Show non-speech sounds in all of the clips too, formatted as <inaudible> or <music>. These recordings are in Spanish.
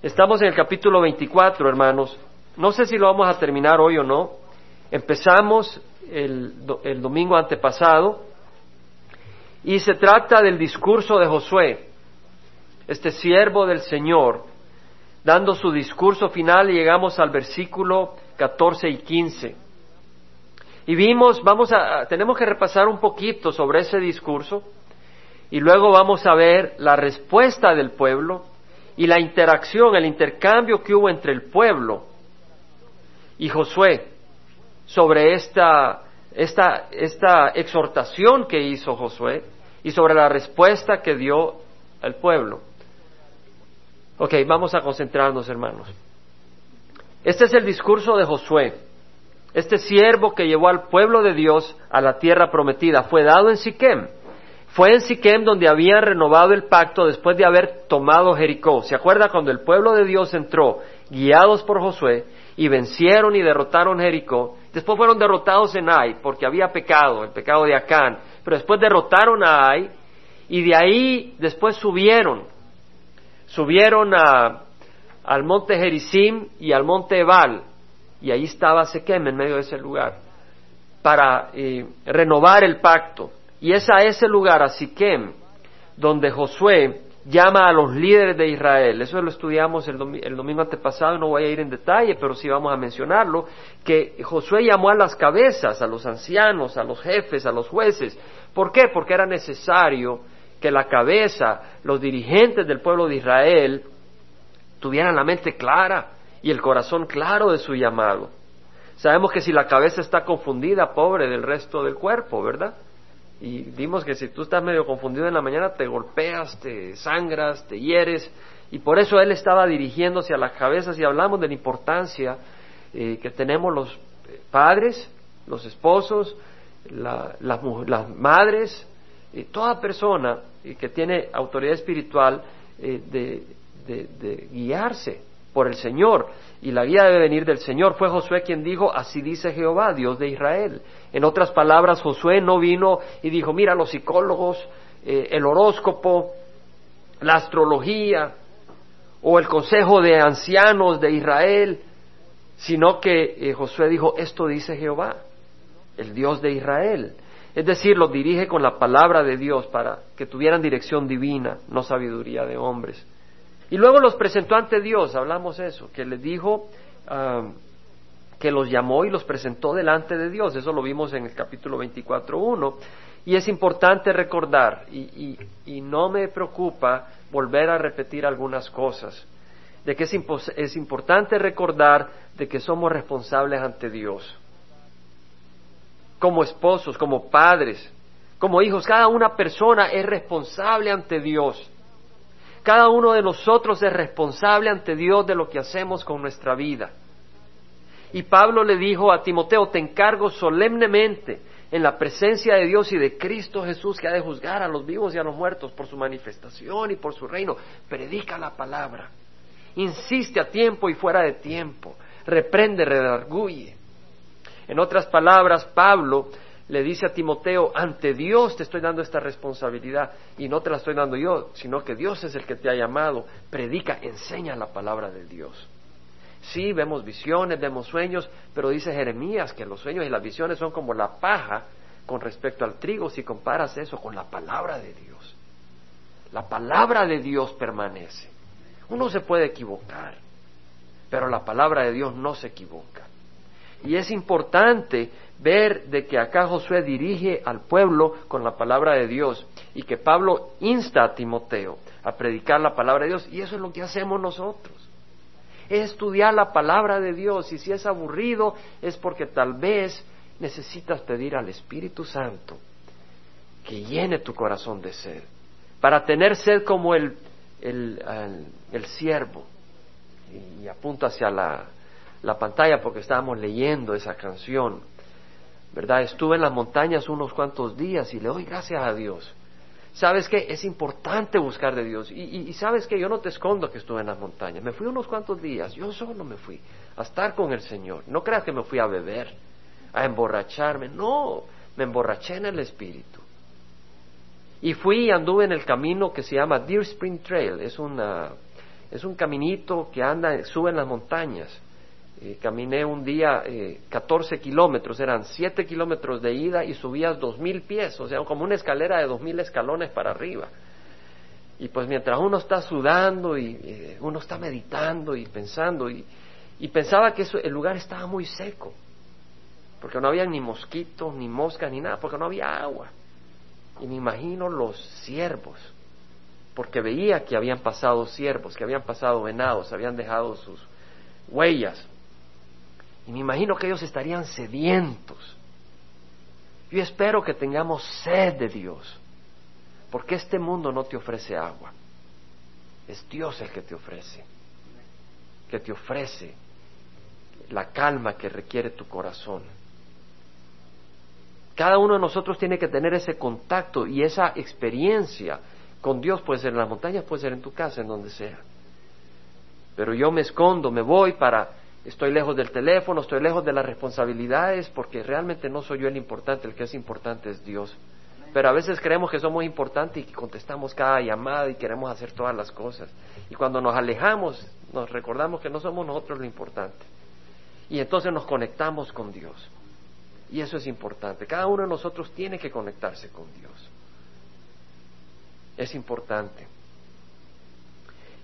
Estamos en el capítulo 24, hermanos. No sé si lo vamos a terminar hoy o no. Empezamos el, domingo antepasado y se trata del discurso de Josué, este siervo del Señor, dando su discurso final y llegamos al versículo 14 y 15. Y vimos, vamos a, tenemos que repasar un poquito sobre ese discurso y luego vamos a ver la respuesta del pueblo y la interacción, el intercambio que hubo entre el pueblo y Josué sobre esta, esta, esta exhortación que hizo Josué y sobre la respuesta que dio el pueblo. Ok, vamos a concentrarnos, hermanos. Este es el discurso de Josué. Este siervo que llevó al pueblo de Dios a la tierra prometida fue dado en Siquem fue en Siquem donde habían renovado el pacto después de haber tomado Jericó. ¿Se acuerda cuando el pueblo de Dios entró, guiados por Josué, y vencieron y derrotaron Jericó? Después fueron derrotados en Ai, porque había pecado, el pecado de Acán. Pero después derrotaron a Ai, y de ahí después subieron. Subieron al monte Gerizim y al monte Ebal, y ahí estaba Siquem en medio de ese lugar, para eh, renovar el pacto. Y es a ese lugar, a Siquem, donde Josué llama a los líderes de Israel. Eso lo estudiamos el, domingo antepasado, no voy a ir en detalle, pero sí vamos a mencionarlo, que Josué llamó a las cabezas, a los ancianos, a los jefes, a los jueces. ¿Por qué? Porque era necesario que la cabeza, los dirigentes del pueblo de Israel, tuvieran la mente clara y el corazón claro de su llamado. Sabemos que si la cabeza está confundida, pobre del resto del cuerpo, ¿verdad? Y vimos que si tú estás medio confundido en la mañana, te golpeas, te sangras, te hieres. Y por eso él estaba dirigiéndose a las cabezas y hablamos de la importancia eh, que tenemos los padres, los esposos, las, madres, y toda persona eh, que tiene autoridad espiritual eh, de guiarse por el Señor y la guía debe venir del Señor. Fue Josué quien dijo, así dice Jehová, Dios de Israel. En otras palabras, Josué no vino y dijo, mira, los psicólogos, eh, el horóscopo, la astrología o el consejo de ancianos de Israel, sino que eh, Josué dijo, esto dice Jehová, el Dios de Israel. Es decir, los dirige con la palabra de Dios para que tuvieran dirección divina, no sabiduría de hombres. Y luego los presentó ante Dios, hablamos eso, que les dijo ah, que los llamó y los presentó delante de Dios, eso lo vimos en el capítulo 24.1. Y es importante recordar, y, y, no me preocupa volver a repetir algunas cosas, de que es, es importante recordar de que somos responsables ante Dios, como esposos, como padres, como hijos, cada una persona es responsable ante Dios. Cada uno de nosotros es responsable ante Dios de lo que hacemos con nuestra vida. Y Pablo le dijo a Timoteo, te encargo solemnemente en la presencia de Dios y de Cristo Jesús que ha de juzgar a los vivos y a los muertos por su manifestación y por su reino. Predica la palabra. Insiste a tiempo y fuera de tiempo. Reprende, redarguye. En otras palabras, Pablo le dice a Timoteo, ante Dios te estoy dando esta responsabilidad y no te la estoy dando yo, sino que Dios es el que te ha llamado. Predica, enseña la palabra de Dios. Sí, vemos visiones, vemos sueños, pero dice Jeremías que los sueños y las visiones son como la paja con respecto al trigo si comparas eso con la palabra de Dios. La palabra de Dios permanece. Uno se puede equivocar, pero la palabra de Dios no se equivoca. Y es importante ver de que acá Josué dirige al pueblo con la palabra de Dios y que Pablo insta a Timoteo a predicar la palabra de Dios y eso es lo que hacemos nosotros. Es estudiar la palabra de Dios y si es aburrido es porque tal vez necesitas pedir al Espíritu Santo que llene tu corazón de sed, para tener sed como el, el, el, siervo. Y, y apunto hacia la, la pantalla porque estábamos leyendo esa canción ¿verdad? Estuve en las montañas unos cuantos días y le doy gracias a Dios. ¿Sabes qué? Es importante buscar de Dios. Y, sabes que yo no te escondo que estuve en las montañas. Me fui unos cuantos días, yo solo me fui a estar con el Señor. No creas que me fui a beber, a emborracharme. No, me emborraché en el Espíritu. Y fui y anduve en el camino que se llama Deer Spring Trail. Es una, es un caminito que anda, sube en las montañas. Eh, caminé un día eh, 14 kilómetros, eran 7 kilómetros de ida y subías 2.000 pies, o sea, como una escalera de 2.000 escalones para arriba. Y pues mientras uno está sudando y eh, uno está meditando y pensando, y, pensaba que el lugar estaba muy seco, porque no había ni mosquitos, ni moscas, ni nada, porque no había agua. Y me imagino los ciervos, porque veía que habían pasado ciervos, que habían pasado venados, habían dejado sus huellas. Y me imagino que ellos estarían sedientos. Yo espero que tengamos sed de Dios, porque este mundo no te ofrece agua. Es Dios el que te ofrece, que te ofrece la calma que requiere tu corazón. Cada uno de nosotros tiene que tener ese contacto y esa experiencia con Dios puede ser en las montañas, puede ser en tu casa, en donde sea. Pero yo me escondo, me voy para, estoy lejos del teléfono, estoy lejos de las responsabilidades, porque realmente no soy yo el importante, el que es importante es Dios. Pero a veces creemos que somos importantes y que contestamos cada llamada y queremos hacer todas las cosas. Y cuando nos alejamos, nos recordamos que no somos nosotros lo importante. Y entonces nos conectamos con Dios. Y eso es importante. Cada uno de nosotros tiene que conectarse con Dios es importante.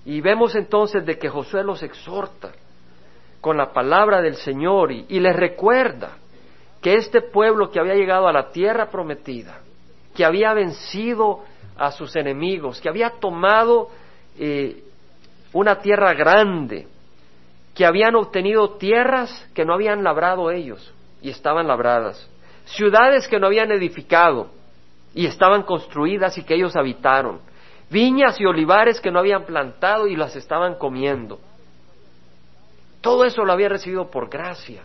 Y vemos entonces de que Josué los exhorta con la palabra del Señor y, les recuerda que este pueblo que había llegado a la tierra prometida, que había vencido a sus enemigos, que había tomado eh, una tierra grande, que habían obtenido tierras que no habían labrado ellos y estaban labradas, ciudades que no habían edificado, y estaban construidas y que ellos habitaron, viñas y olivares que no habían plantado y las estaban comiendo. Todo eso lo había recibido por gracia,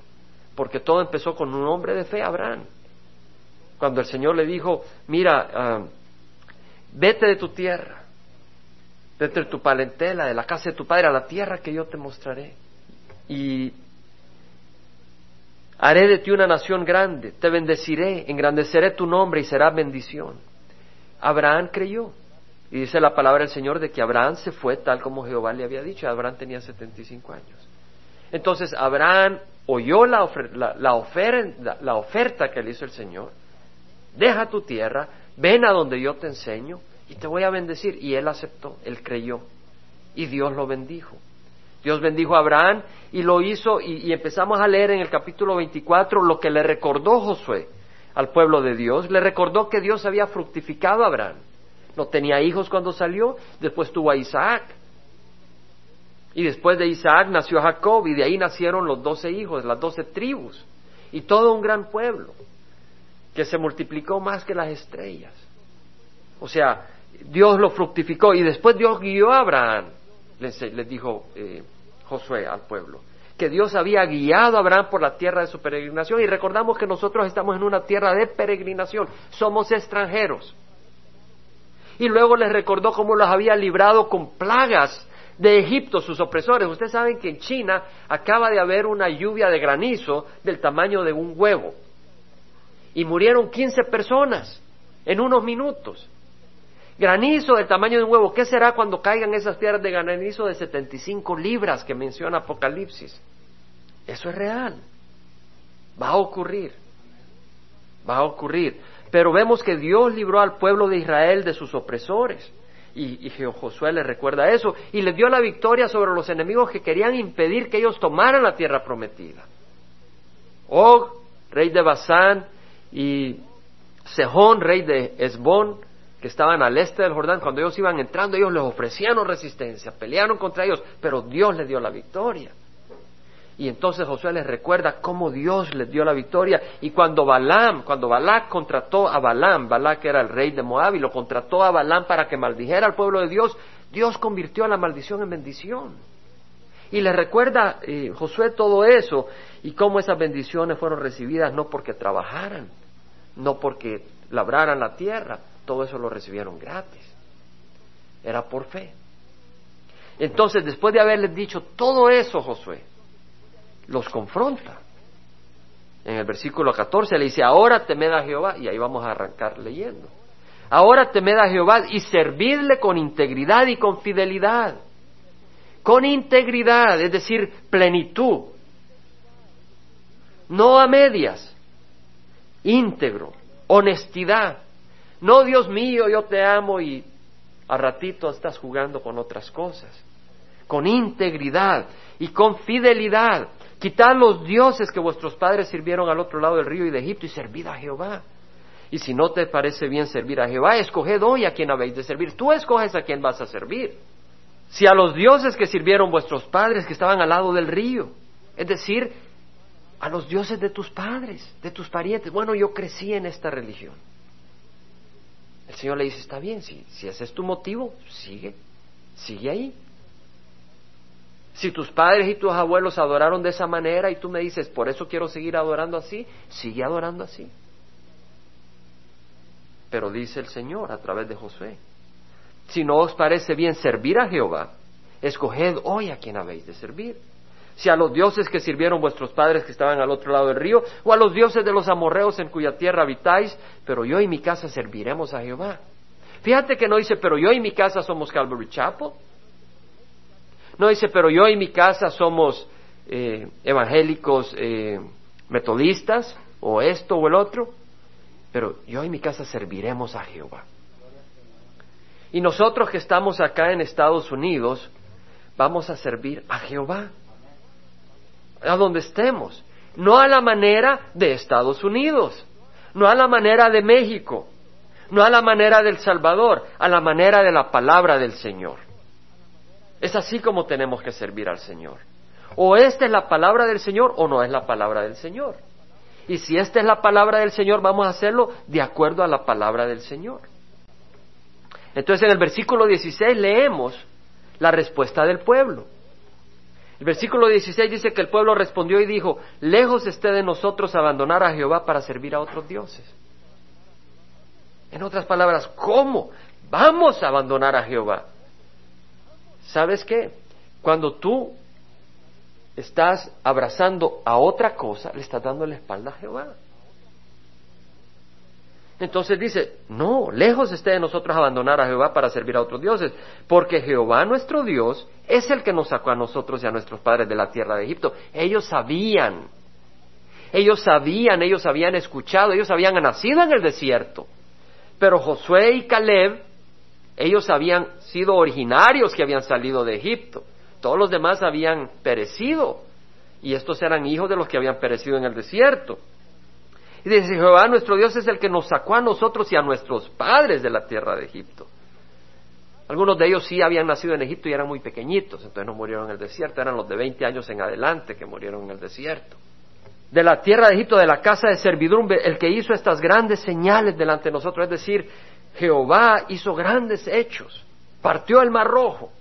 porque todo empezó con un hombre de fe, Abraham. Cuando el Señor le dijo, mira, ah, vete de tu tierra, de tu palentela, de la casa de tu padre, a la tierra que yo te mostraré. Y Haré de ti una nación grande, te bendeciré, engrandeceré tu nombre y será bendición. Abraham creyó. Y dice la palabra del Señor de que Abraham se fue tal como Jehová le había dicho. Abraham tenía 75 años. Entonces Abraham oyó la, la, oferta, la oferta que le hizo el Señor. Deja tu tierra, ven a donde yo te enseño y te voy a bendecir. Y él aceptó, él creyó. Y Dios lo bendijo. Dios bendijo a Abraham y lo hizo y, empezamos a leer en el capítulo 24 lo que le recordó Josué al pueblo de Dios. Le recordó que Dios había fructificado a Abraham. No tenía hijos cuando salió, después tuvo a Isaac. Y después de Isaac nació Jacob y de ahí nacieron los doce hijos, las doce tribus y todo un gran pueblo que se multiplicó más que las estrellas. O sea, Dios lo fructificó y después Dios guió a Abraham les, dijo eh, Josué al pueblo, que Dios había guiado a Abraham por la tierra de su peregrinación y recordamos que nosotros estamos en una tierra de peregrinación, somos extranjeros. Y luego les recordó cómo los había librado con plagas de Egipto, sus opresores. Ustedes saben que en China acaba de haber una lluvia de granizo del tamaño de un huevo. Y murieron 15 personas en unos minutos. Granizo del tamaño de un huevo. ¿Qué será cuando caigan esas piedras de granizo de 75 libras que menciona Apocalipsis? Eso es real. Va a ocurrir. Va a ocurrir. Pero vemos que Dios libró al pueblo de Israel de sus opresores. Y, y, Josué le recuerda eso. Y le dio la victoria sobre los enemigos que querían impedir que ellos tomaran la tierra prometida. Og, rey de Basán, y Sejón, rey de Esbón, que estaban al este del Jordán, cuando ellos iban entrando, ellos les ofrecían resistencia, pelearon contra ellos, pero Dios les dio la victoria. Y entonces Josué les recuerda cómo Dios les dio la victoria. Y cuando Balaam, cuando Balac contrató a Balaam, Balac era el rey de Moab, y lo contrató a Balaam para que maldijera al pueblo de Dios, Dios convirtió la maldición en bendición. Y les recuerda eh, Josué todo eso y cómo esas bendiciones fueron recibidas no porque trabajaran, no porque labraran la tierra, todo eso lo recibieron gratis. Era por fe. Entonces, después de haberles dicho todo eso, Josué, los confronta. En el versículo 14 le dice, ahora temed a Jehová, y ahí vamos a arrancar leyendo. Ahora temed a Jehová y servidle con integridad y con fidelidad. con integridad, es decir, plenitud, no a medias, íntegro, honestidad. No, Dios mío, yo te amo y a ratito estás jugando con otras cosas. Con integridad y con fidelidad. Quitad los dioses que vuestros padres sirvieron al otro lado del río y de Egipto y servid a Jehová. Y si no te parece bien servir a Jehová, escoged hoy a quien habéis de servir. Tú escoges a quien vas a servir. Si a los dioses que sirvieron vuestros padres que estaban al lado del río, es decir, a los dioses de tus padres, de tus parientes. Bueno, yo crecí en esta religión. El Señor le dice, está bien, si, si ese es tu motivo, sigue, sigue ahí. Si tus padres y tus abuelos adoraron de esa manera y tú me dices, por eso quiero seguir adorando así, sigue adorando así. Pero dice el Señor a través de Josué, si no os parece bien servir a Jehová, escoged hoy a quien habéis de servir si a los dioses que sirvieron vuestros padres que estaban al otro lado del río, o a los dioses de los amorreos en cuya tierra habitáis, pero yo y mi casa serviremos a Jehová. Fíjate que no dice, pero yo y mi casa somos Calvary Chapel. No dice, pero yo y mi casa somos eh, evangélicos eh, metodistas, o esto o el otro, pero yo y mi casa serviremos a Jehová. Y nosotros que estamos acá en Estados Unidos, vamos a servir a Jehová a donde estemos, no a la manera de Estados Unidos, no a la manera de México, no a la manera del Salvador, a la manera de la palabra del Señor. Es así como tenemos que servir al Señor. O esta es la palabra del Señor o no es la palabra del Señor. Y si esta es la palabra del Señor, vamos a hacerlo de acuerdo a la palabra del Señor. Entonces en el versículo 16 leemos la respuesta del pueblo. El versículo 16 dice que el pueblo respondió y dijo, lejos esté de nosotros abandonar a Jehová para servir a otros dioses. En otras palabras, ¿cómo vamos a abandonar a Jehová? ¿Sabes qué? Cuando tú estás abrazando a otra cosa, le estás dando la espalda a Jehová. Entonces dice, no, lejos esté de nosotros abandonar a Jehová para servir a otros dioses, porque Jehová nuestro Dios es el que nos sacó a nosotros y a nuestros padres de la tierra de Egipto. Ellos sabían, ellos sabían, ellos habían escuchado, ellos habían nacido en el desierto. Pero Josué y Caleb, ellos habían sido originarios que habían salido de Egipto. Todos los demás habían perecido. Y estos eran hijos de los que habían perecido en el desierto. Y dice, Jehová nuestro Dios es el que nos sacó a nosotros y a nuestros padres de la tierra de Egipto. Algunos de ellos sí habían nacido en Egipto y eran muy pequeñitos, entonces no murieron en el desierto, eran los de 20 años en adelante que murieron en el desierto. De la tierra de Egipto, de la casa de servidumbre, el que hizo estas grandes señales delante de nosotros, es decir, Jehová hizo grandes hechos, partió el mar rojo,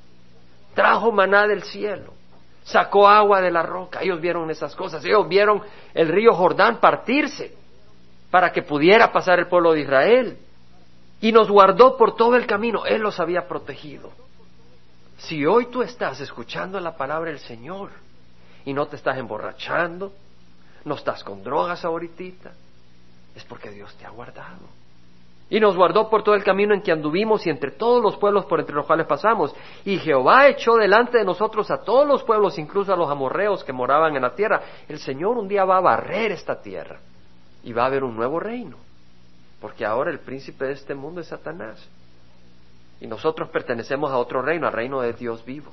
trajo maná del cielo, sacó agua de la roca, ellos vieron esas cosas, ellos vieron el río Jordán partirse, para que pudiera pasar el pueblo de Israel. Y nos guardó por todo el camino. Él los había protegido. Si hoy tú estás escuchando la palabra del Señor y no te estás emborrachando, no estás con drogas ahorita, es porque Dios te ha guardado. Y nos guardó por todo el camino en que anduvimos y entre todos los pueblos por entre los cuales pasamos. Y Jehová echó delante de nosotros a todos los pueblos, incluso a los amorreos que moraban en la tierra. El Señor un día va a barrer esta tierra y va a haber un nuevo reino, porque ahora el príncipe de este mundo es Satanás. Y nosotros pertenecemos a otro reino, al reino de Dios vivo.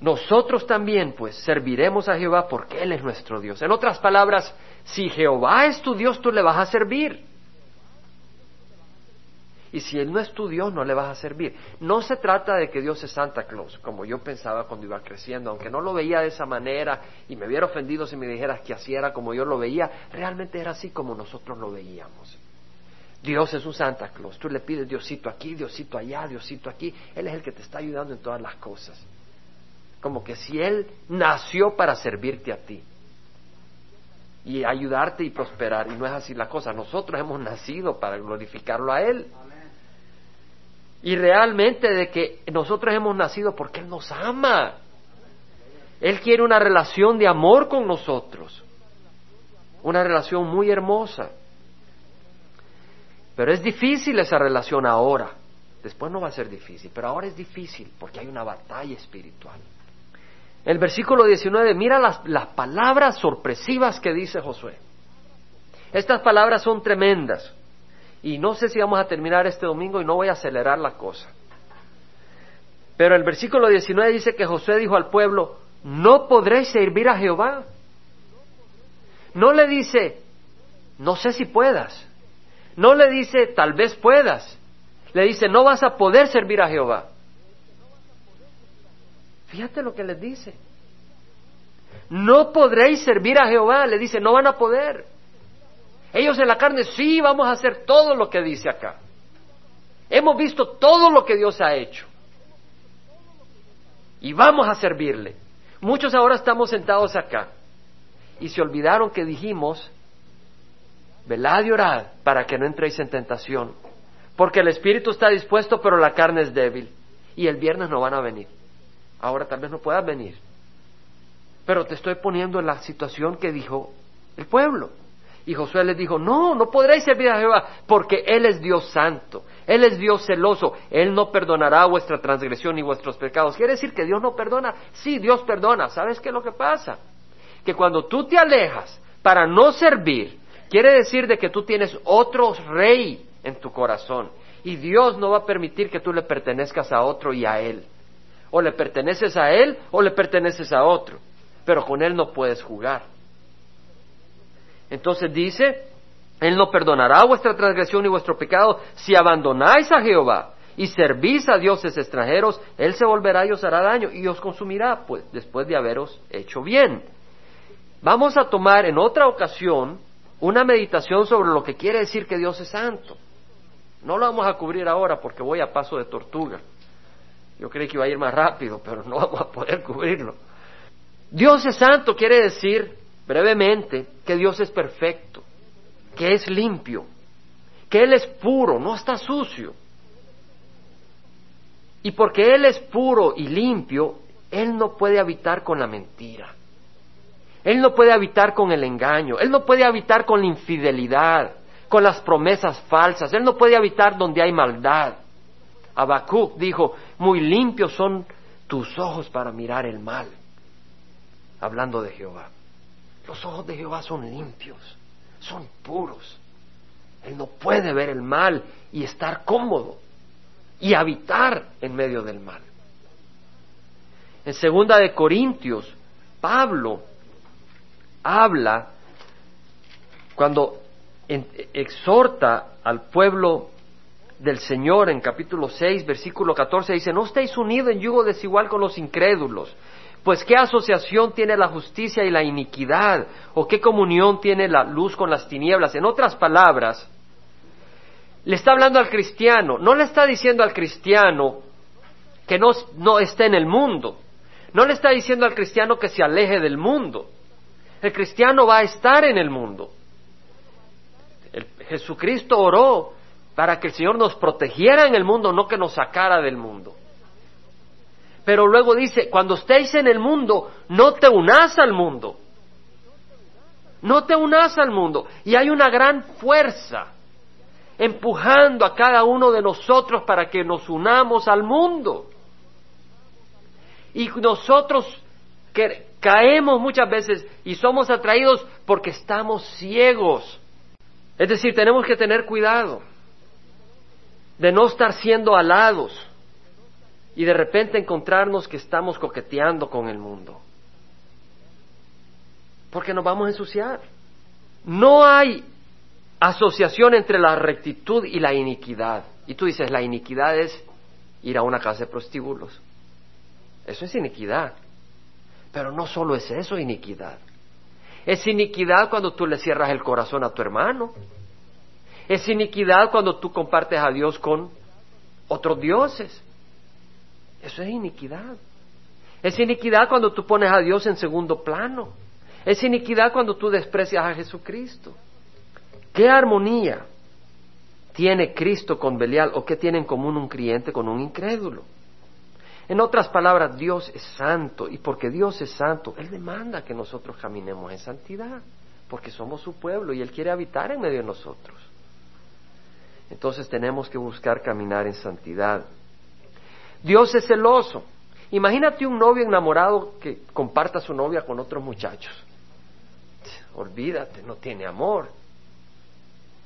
Nosotros también, pues, serviremos a Jehová porque Él es nuestro Dios. En otras palabras, si Jehová es tu Dios, tú le vas a servir. Y si Él no es tu Dios, no le vas a servir. No se trata de que Dios es Santa Claus, como yo pensaba cuando iba creciendo, aunque no lo veía de esa manera y me hubiera ofendido si me dijeras que así era como yo lo veía, realmente era así como nosotros lo veíamos. Dios es un Santa Claus. Tú le pides Diosito aquí, Diosito allá, Diosito aquí. Él es el que te está ayudando en todas las cosas. Como que si Él nació para servirte a ti y ayudarte y prosperar. Y no es así la cosa. Nosotros hemos nacido para glorificarlo a Él y realmente de que nosotros hemos nacido porque Él nos ama. Él quiere una relación de amor con nosotros, una relación muy hermosa. Pero es difícil esa relación ahora. Después no va a ser difícil, pero ahora es difícil porque hay una batalla espiritual. El versículo 19, mira las, las palabras sorpresivas que dice Josué. Estas palabras son tremendas. Y no sé si vamos a terminar este domingo y no voy a acelerar la cosa. Pero el versículo 19 dice que Josué dijo al pueblo, no podréis servir a Jehová. No le dice, no sé si puedas. No le dice, tal vez puedas. Le dice, no vas a poder servir a Jehová. Fíjate lo que les dice. No podréis servir a Jehová. Le dice, no van a poder. Ellos en la carne, sí, vamos a hacer todo lo que dice acá. Hemos visto todo lo que Dios ha hecho. Y vamos a servirle. Muchos ahora estamos sentados acá y se olvidaron que dijimos, velad y orad para que no entréis en tentación, porque el espíritu está dispuesto pero la carne es débil y el viernes no van a venir. Ahora tal vez no puedas venir, pero te estoy poniendo en la situación que dijo el pueblo. Y Josué les dijo, no, no podréis servir a Jehová, porque Él es Dios santo, Él es Dios celoso, Él no perdonará vuestra transgresión y vuestros pecados. ¿Quiere decir que Dios no perdona? Sí, Dios perdona. ¿Sabes qué es lo que pasa? Que cuando tú te alejas para no servir, quiere decir de que tú tienes otro rey en tu corazón. Y Dios no va a permitir que tú le pertenezcas a otro y a Él. O le perteneces a Él o le perteneces a otro. Pero con Él no puedes jugar. Entonces dice, Él no perdonará vuestra transgresión y vuestro pecado si abandonáis a Jehová y servís a dioses extranjeros, Él se volverá y os hará daño y os consumirá, pues después de haberos hecho bien. Vamos a tomar en otra ocasión una meditación sobre lo que quiere decir que Dios es santo. No lo vamos a cubrir ahora porque voy a paso de tortuga. Yo creí que iba a ir más rápido, pero no vamos a poder cubrirlo. Dios es santo quiere decir brevemente que Dios es perfecto, que es limpio, que Él es puro, no está sucio. Y porque Él es puro y limpio, Él no puede habitar con la mentira. Él no puede habitar con el engaño. Él no puede habitar con la infidelidad, con las promesas falsas. Él no puede habitar donde hay maldad. Habacuc dijo, muy limpios son tus ojos para mirar el mal, hablando de Jehová. Los ojos de Jehová son limpios, son puros. Él no puede ver el mal y estar cómodo y habitar en medio del mal. En segunda de Corintios, Pablo habla cuando exhorta al pueblo del Señor en capítulo 6, versículo 14, dice, no estéis unidos en yugo desigual con los incrédulos. Pues qué asociación tiene la justicia y la iniquidad, o qué comunión tiene la luz con las tinieblas. En otras palabras, le está hablando al cristiano, no le está diciendo al cristiano que no, no esté en el mundo, no le está diciendo al cristiano que se aleje del mundo. El cristiano va a estar en el mundo. Jesucristo oró para que el Señor nos protegiera en el mundo, no que nos sacara del mundo. Pero luego dice, cuando estéis en el mundo, no te unas al mundo. No te unas al mundo. Y hay una gran fuerza empujando a cada uno de nosotros para que nos unamos al mundo. Y nosotros que caemos muchas veces y somos atraídos porque estamos ciegos. Es decir, tenemos que tener cuidado de no estar siendo alados y de repente encontrarnos que estamos coqueteando con el mundo. Porque nos vamos a ensuciar. No hay asociación entre la rectitud y la iniquidad. Y tú dices, la iniquidad es ir a una casa de prostíbulos. Eso es iniquidad. Pero no solo es eso iniquidad. Es iniquidad cuando tú le cierras el corazón a tu hermano. Es iniquidad cuando tú compartes a Dios con otros dioses. Eso es iniquidad. Es iniquidad cuando tú pones a Dios en segundo plano. Es iniquidad cuando tú desprecias a Jesucristo. ¿Qué armonía tiene Cristo con Belial o qué tiene en común un creyente con un incrédulo? En otras palabras, Dios es santo y porque Dios es santo, Él demanda que nosotros caminemos en santidad, porque somos su pueblo y Él quiere habitar en medio de nosotros. Entonces tenemos que buscar caminar en santidad. Dios es celoso Imagínate un novio enamorado que comparta su novia con otros muchachos. Olvídate, no tiene amor.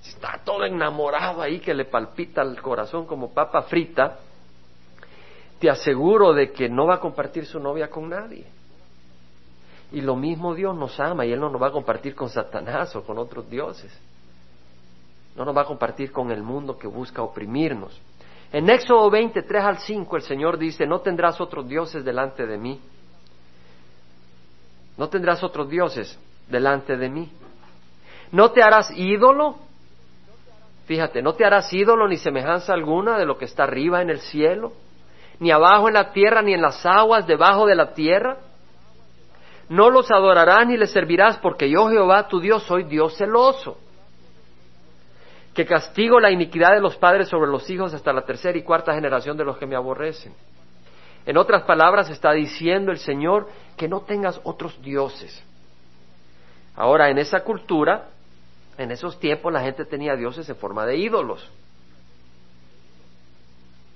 Está todo enamorado ahí que le palpita el corazón como papa frita. Te aseguro de que no va a compartir su novia con nadie. Y lo mismo Dios nos ama y Él no nos va a compartir con Satanás o con otros dioses. No nos va a compartir con el mundo que busca oprimirnos. En Éxodo 23 al 5 el Señor dice, no tendrás otros dioses delante de mí. No tendrás otros dioses delante de mí. No te harás ídolo. Fíjate, no te harás ídolo ni semejanza alguna de lo que está arriba en el cielo, ni abajo en la tierra, ni en las aguas debajo de la tierra. No los adorarás ni les servirás, porque yo Jehová tu Dios soy Dios celoso que castigo la iniquidad de los padres sobre los hijos hasta la tercera y cuarta generación de los que me aborrecen. En otras palabras, está diciendo el Señor que no tengas otros dioses. Ahora, en esa cultura, en esos tiempos, la gente tenía dioses en forma de ídolos.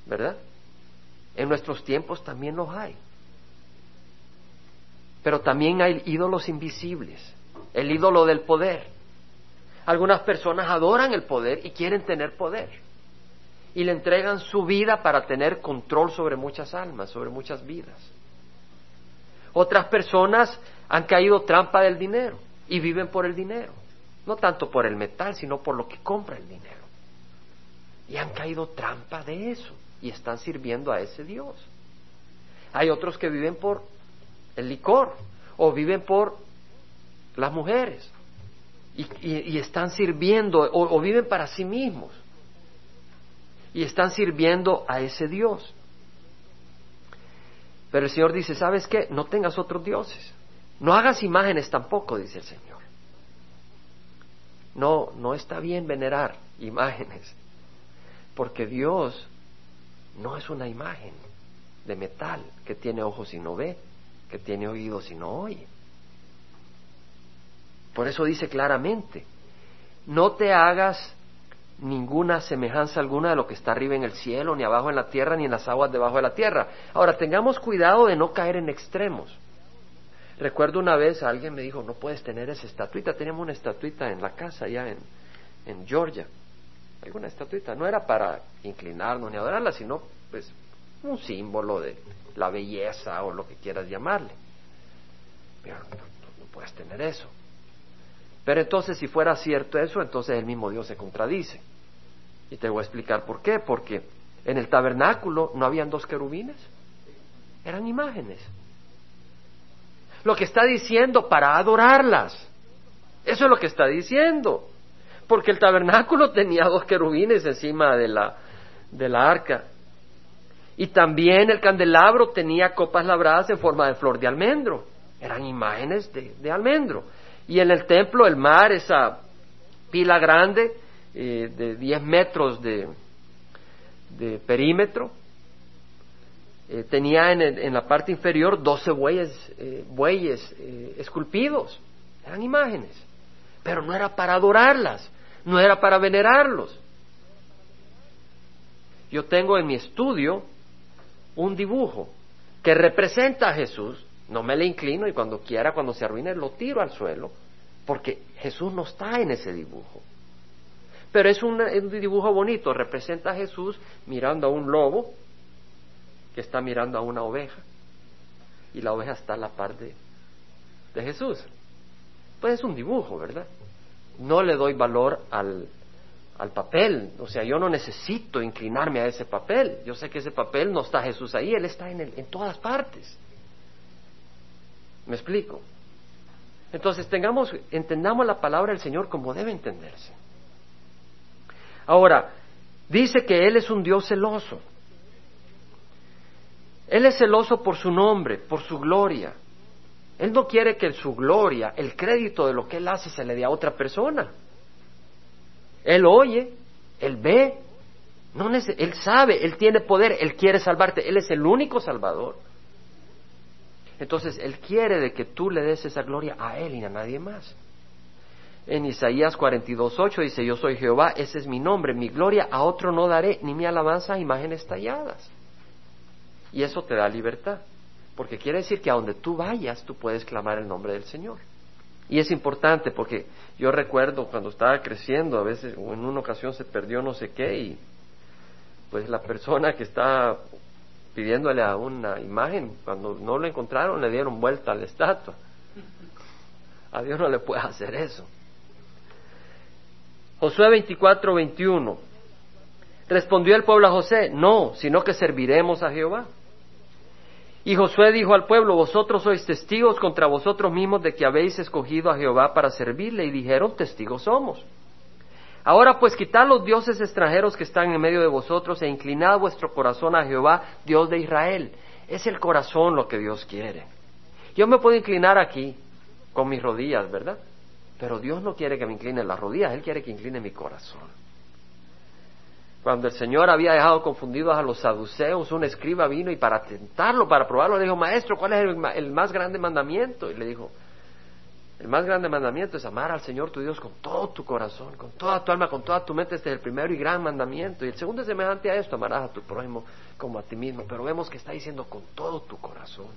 ¿Verdad? En nuestros tiempos también los hay. Pero también hay ídolos invisibles. El ídolo del poder. Algunas personas adoran el poder y quieren tener poder. Y le entregan su vida para tener control sobre muchas almas, sobre muchas vidas. Otras personas han caído trampa del dinero y viven por el dinero. No tanto por el metal, sino por lo que compra el dinero. Y han caído trampa de eso y están sirviendo a ese Dios. Hay otros que viven por el licor o viven por las mujeres y, están sirviendo o, viven para sí mismos y están sirviendo a ese Dios. Pero el Señor dice, ¿sabes qué? No tengas otros dioses. No hagas imágenes tampoco, dice el Señor. No, no está bien venerar imágenes, porque Dios no es una imagen de metal que tiene ojos y no ve, que tiene oídos y no oye. Por eso dice claramente, no te hagas ninguna semejanza alguna de lo que está arriba en el cielo, ni abajo en la tierra, ni en las aguas debajo de la tierra. Ahora, tengamos cuidado de no caer en extremos. Recuerdo una vez alguien me dijo, no puedes tener esa estatuita. Teníamos una estatuita en la casa en, en Georgia. Alguna estatuita. No era para inclinarnos ni adorarla, sino pues un símbolo de la belleza o lo que quieras llamarle. Pero no puedes tener eso. Pero entonces si fuera cierto eso, entonces el mismo Dios se contradice. Y te voy a explicar por qué. Porque en el tabernáculo no habían dos querubines, eran imágenes. Lo que está diciendo para adorarlas. Eso es lo que está diciendo. Porque el tabernáculo tenía dos querubines encima de la, de la arca. Y también el candelabro tenía copas labradas en forma de flor de almendro. Eran imágenes de, de almendro. Y en el templo, el mar, esa pila grande eh, de 10 metros de, de perímetro, eh, tenía en, en, la parte inferior 12 bueyes, eh, bueyes esculpidos. Eran imágenes. Pero no era para adorarlas, no era para venerarlos. Yo tengo en mi estudio un dibujo que representa a Jesús no me le inclino y cuando quiera, cuando se arruine, lo tiro al suelo, porque Jesús no está en ese dibujo. Pero es un, dibujo bonito, representa a Jesús mirando a un lobo que está mirando a una oveja y la oveja está a la par de, Jesús. Pues es un dibujo, ¿verdad? No le doy valor al, al papel. O sea, yo no necesito inclinarme a ese papel. Yo sé que ese papel no está Jesús ahí, Él está en, el, en todas partes. ¿Me explico? Entonces tengamos, entendamos la palabra del Señor como debe entenderse. Ahora, dice que Él es un Dios celoso. Él es celoso por su nombre, por su gloria. Él no quiere que su gloria, el crédito de lo que Él hace, se le dé a otra persona. Él oye, Él ve, no Él sabe, Él tiene poder, Él quiere salvarte, Él es el único salvador. Entonces, Él quiere de que tú le des esa gloria a Él y a nadie más. En Isaías 42.8 dice, yo soy Jehová, ese es mi nombre, mi gloria a otro no daré, ni mi alabanza a imágenes talladas. Y eso te da libertad. porque quiere decir que a donde tú vayas tú puedes clamar el nombre del Señor. Y es importante porque yo recuerdo cuando estaba creciendo, a veces o en una ocasión se perdió no sé qué y pues la persona que está pidiéndole a una imagen, cuando no lo encontraron le dieron vuelta a la estatua. A Dios no le puede hacer eso. Josué 24, 21. Respondió el pueblo a José, no, sino que serviremos a Jehová. Y Josué dijo al pueblo, vosotros sois testigos contra vosotros mismos de que habéis escogido a Jehová para servirle. Y dijeron, testigos somos. Ahora pues quitad los dioses extranjeros que están en medio de vosotros e inclinad vuestro corazón a Jehová, Dios de Israel. Es el corazón lo que Dios quiere. Yo me puedo inclinar aquí con mis rodillas, ¿verdad? Pero Dios no quiere que me incline las rodillas, Él quiere que incline mi corazón. Cuando el Señor había dejado confundidos a los saduceos, un escriba vino y para tentarlo, para probarlo, le dijo, maestro, ¿cuál es el, más grande mandamiento? Y le dijo, el más grande mandamiento es amar al Señor tu Dios con todo tu corazón, con toda tu alma, con toda tu mente. Este es el primero y gran mandamiento. Y el segundo es semejante a esto, amarás a tu prójimo como a ti mismo. Pero vemos que está diciendo con todo tu corazón.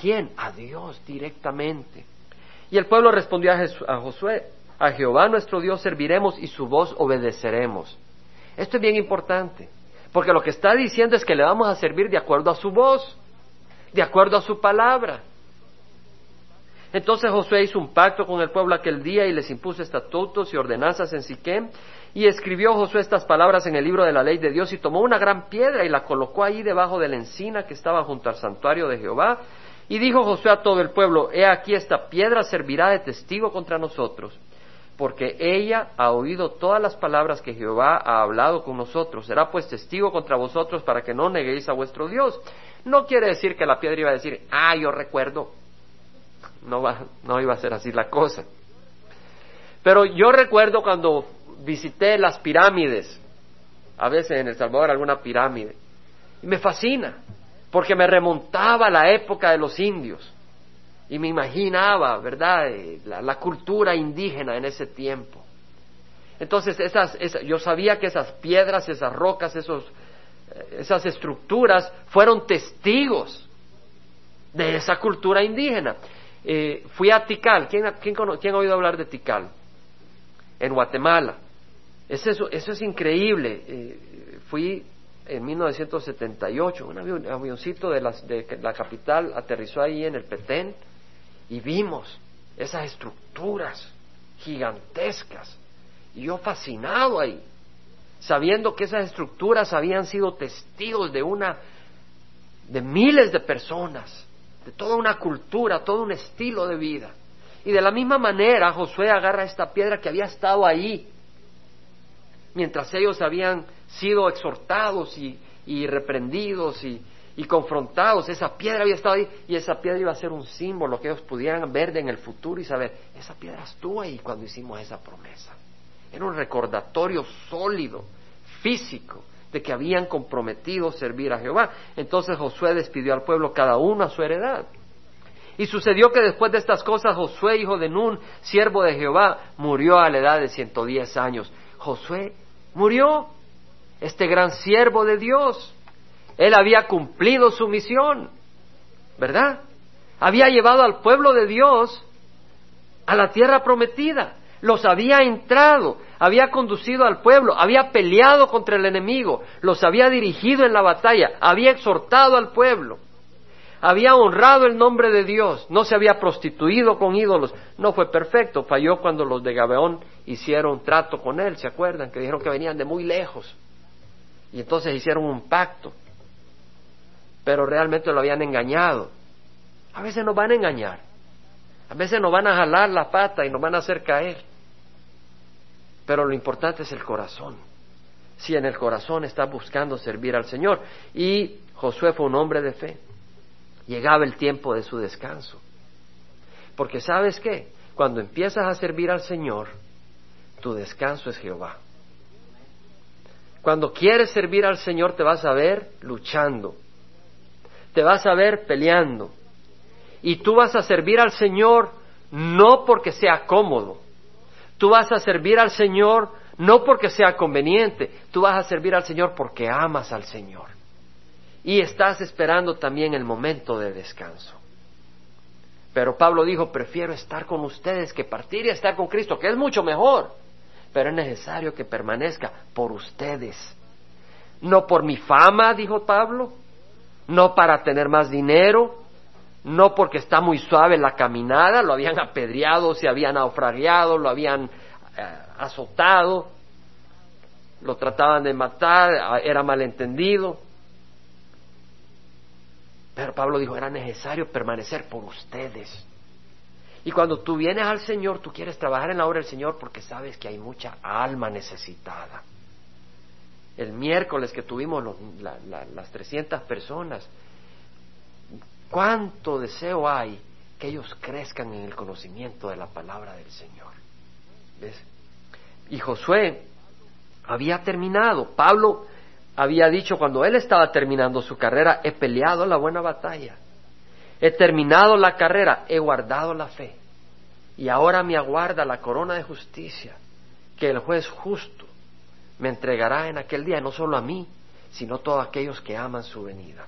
¿Quién? A Dios directamente. Y el pueblo respondió a Josué, a Jehová nuestro Dios serviremos y su voz obedeceremos. Esto es bien importante, porque lo que está diciendo es que le vamos a servir de acuerdo a su voz, de acuerdo a su palabra. Entonces Josué hizo un pacto con el pueblo aquel día y les impuso estatutos y ordenanzas en Siquem. Y escribió Josué estas palabras en el libro de la ley de Dios y tomó una gran piedra y la colocó ahí debajo de la encina que estaba junto al santuario de Jehová. Y dijo Josué a todo el pueblo, he aquí esta piedra servirá de testigo contra nosotros porque ella ha oído todas las palabras que Jehová ha hablado con nosotros. Será pues testigo contra vosotros para que no neguéis a vuestro Dios. No quiere decir que la piedra iba a decir, ah, yo recuerdo. No, va, no iba a ser así la cosa. Pero yo recuerdo cuando visité las pirámides, a veces en El Salvador alguna pirámide, y me fascina, porque me remontaba a la época de los indios y me imaginaba, ¿verdad?, eh, la, cultura indígena en ese tiempo. Entonces, esas, yo sabía que esas piedras, esas rocas, esos, eh, esas estructuras fueron testigos de esa cultura indígena. Eh, fui a Tikal. ¿Quién, quién, ha oído hablar de Tikal? En Guatemala. eso, eso es increíble. fui en 1978, un avioncito de, de la capital aterrizó ahí en el Petén y vimos esas estructuras gigantescas. Y yo fascinado ahí, sabiendo que esas estructuras habían sido testigos de una, de miles de personas, de toda una cultura, todo un estilo de vida. Y de la misma manera Josué agarra esta piedra que había estado ahí, mientras ellos habían sido exhortados y, y reprendidos y, y confrontados. Esa piedra había estado ahí y esa piedra iba a ser un símbolo que ellos pudieran ver en el futuro y saber, esa piedra estuvo ahí cuando hicimos esa promesa. Era un recordatorio sólido, físico, de que habían comprometido servir a Jehová. Entonces Josué despidió al pueblo cada uno a su heredad. Y sucedió que después de estas cosas Josué, hijo de Nun, siervo de Jehová, murió a la edad de 110 años. Josué murió, este gran siervo de Dios. Él había cumplido su misión, ¿verdad? Había llevado al pueblo de Dios a la tierra prometida, los había entrado, había conducido al pueblo, había peleado contra el enemigo, los había dirigido en la batalla, había exhortado al pueblo, había honrado el nombre de Dios, no se había prostituido con ídolos, no fue perfecto, falló cuando los de Gabeón hicieron trato con él, ¿se acuerdan? Que dijeron que venían de muy lejos y entonces hicieron un pacto pero realmente lo habían engañado. A veces nos van a engañar, a veces nos van a jalar la pata y nos van a hacer caer. Pero lo importante es el corazón. Si en el corazón estás buscando servir al Señor. Y Josué fue un hombre de fe. Llegaba el tiempo de su descanso. Porque sabes qué? Cuando empiezas a servir al Señor, tu descanso es Jehová. Cuando quieres servir al Señor te vas a ver luchando, te vas a ver peleando. Y tú vas a servir al Señor no porque sea cómodo. Tú vas a servir al Señor no porque sea conveniente. Tú vas a servir al Señor porque amas al Señor. y estás esperando también el momento de descanso. Pero Pablo dijo, prefiero estar con ustedes que partir y estar con Cristo, que es mucho mejor, pero es necesario que permanezca por ustedes. No por mi fama, dijo Pablo, no para tener más dinero, no porque está muy suave la caminada, lo habían apedreado, se habían naufragiado, lo habían eh, azotado, lo trataban de matar, era malentendido. Pero Pablo dijo, era necesario permanecer por ustedes. Y cuando tú vienes al Señor, tú quieres trabajar en la obra del Señor porque sabes que hay mucha alma necesitada. El miércoles que tuvimos las 300 personas, ¿cuánto deseo hay que ellos crezcan en el conocimiento de la palabra del Señor? ¿Ves? Y Josué había terminado. Pablo había dicho cuando él estaba terminando su carrera, he peleado la buena batalla, he terminado la carrera, he guardado la fe, y ahora me aguarda la corona de justicia, que el juez justo me entregará en aquel día, no solo a mí, sino a todos aquellos que aman su venida.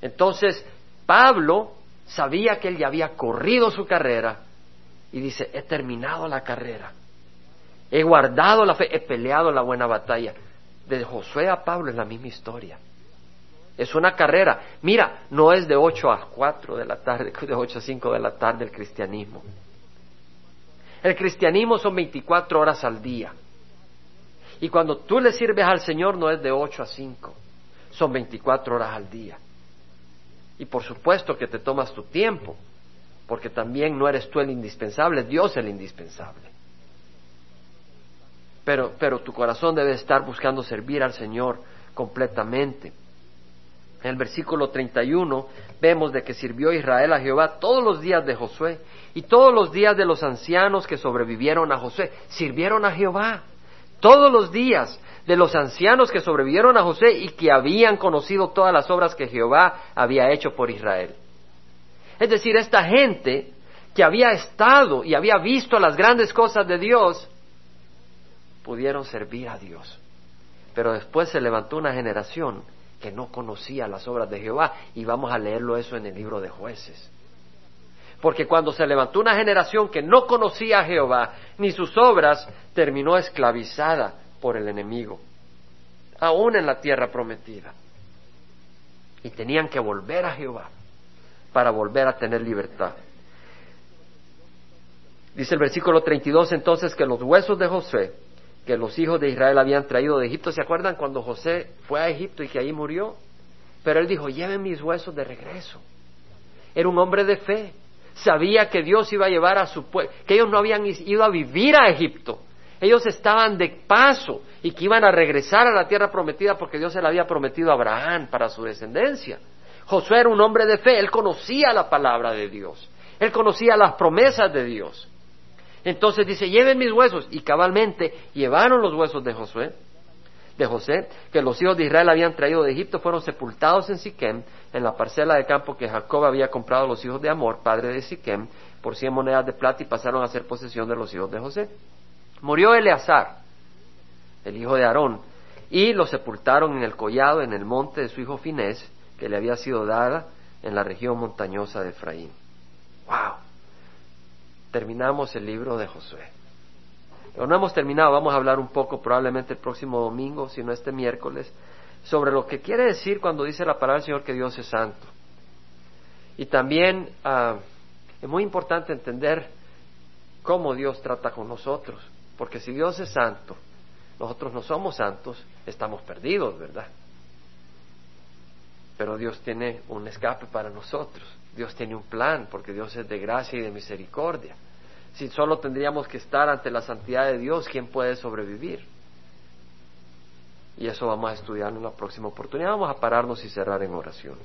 Entonces, Pablo sabía que él ya había corrido su carrera y dice, he terminado la carrera, he guardado la fe, he peleado la buena batalla de Josué a Pablo es la misma historia. Es una carrera. Mira, no es de 8 a 4 de la tarde, <laughs> de 8 a 5 de la tarde el cristianismo. El cristianismo son 24 horas al día. Y cuando tú le sirves al Señor no es de 8 a 5, son 24 horas al día. Y por supuesto que te tomas tu tiempo, porque también no eres tú el indispensable, Dios el indispensable pero, pero tu corazón debe estar buscando servir al Señor completamente. En el versículo 31 vemos de que sirvió Israel a Jehová todos los días de Josué y todos los días de los ancianos que sobrevivieron a Josué, sirvieron a Jehová. Todos los días de los ancianos que sobrevivieron a José y que habían conocido todas las obras que Jehová había hecho por Israel. Es decir, esta gente que había estado y había visto las grandes cosas de Dios, pudieron servir a Dios. Pero después se levantó una generación que no conocía las obras de Jehová y vamos a leerlo eso en el libro de jueces. Porque cuando se levantó una generación que no conocía a Jehová ni sus obras, terminó esclavizada por el enemigo, aún en la tierra prometida. Y tenían que volver a Jehová para volver a tener libertad. Dice el versículo 32 entonces que los huesos de José que los hijos de Israel habían traído de Egipto. ¿Se acuerdan cuando José fue a Egipto y que ahí murió? Pero él dijo, lleven mis huesos de regreso. Era un hombre de fe. Sabía que Dios iba a llevar a su pueblo, que ellos no habían ido a vivir a Egipto. Ellos estaban de paso y que iban a regresar a la tierra prometida porque Dios se la había prometido a Abraham para su descendencia. Josué era un hombre de fe, él conocía la palabra de Dios, él conocía las promesas de Dios. Entonces dice, lleven mis huesos. Y cabalmente llevaron los huesos de Josué, de José, que los hijos de Israel habían traído de Egipto, fueron sepultados en Siquem, en la parcela de campo que Jacob había comprado a los hijos de Amor, padre de Siquem, por cien monedas de plata y pasaron a ser posesión de los hijos de José. Murió Eleazar, el hijo de Aarón, y lo sepultaron en el collado, en el monte de su hijo Finés, que le había sido dada en la región montañosa de Efraín. ¡Wow! terminamos el libro de Josué. No hemos terminado, vamos a hablar un poco probablemente el próximo domingo, si no este miércoles, sobre lo que quiere decir cuando dice la palabra del Señor que Dios es santo. Y también ah, es muy importante entender cómo Dios trata con nosotros, porque si Dios es santo, nosotros no somos santos, estamos perdidos, ¿verdad? Pero Dios tiene un escape para nosotros. Dios tiene un plan, porque Dios es de gracia y de misericordia. Si solo tendríamos que estar ante la santidad de Dios, ¿quién puede sobrevivir? Y eso vamos a estudiar en la próxima oportunidad. Vamos a pararnos y cerrar en oración.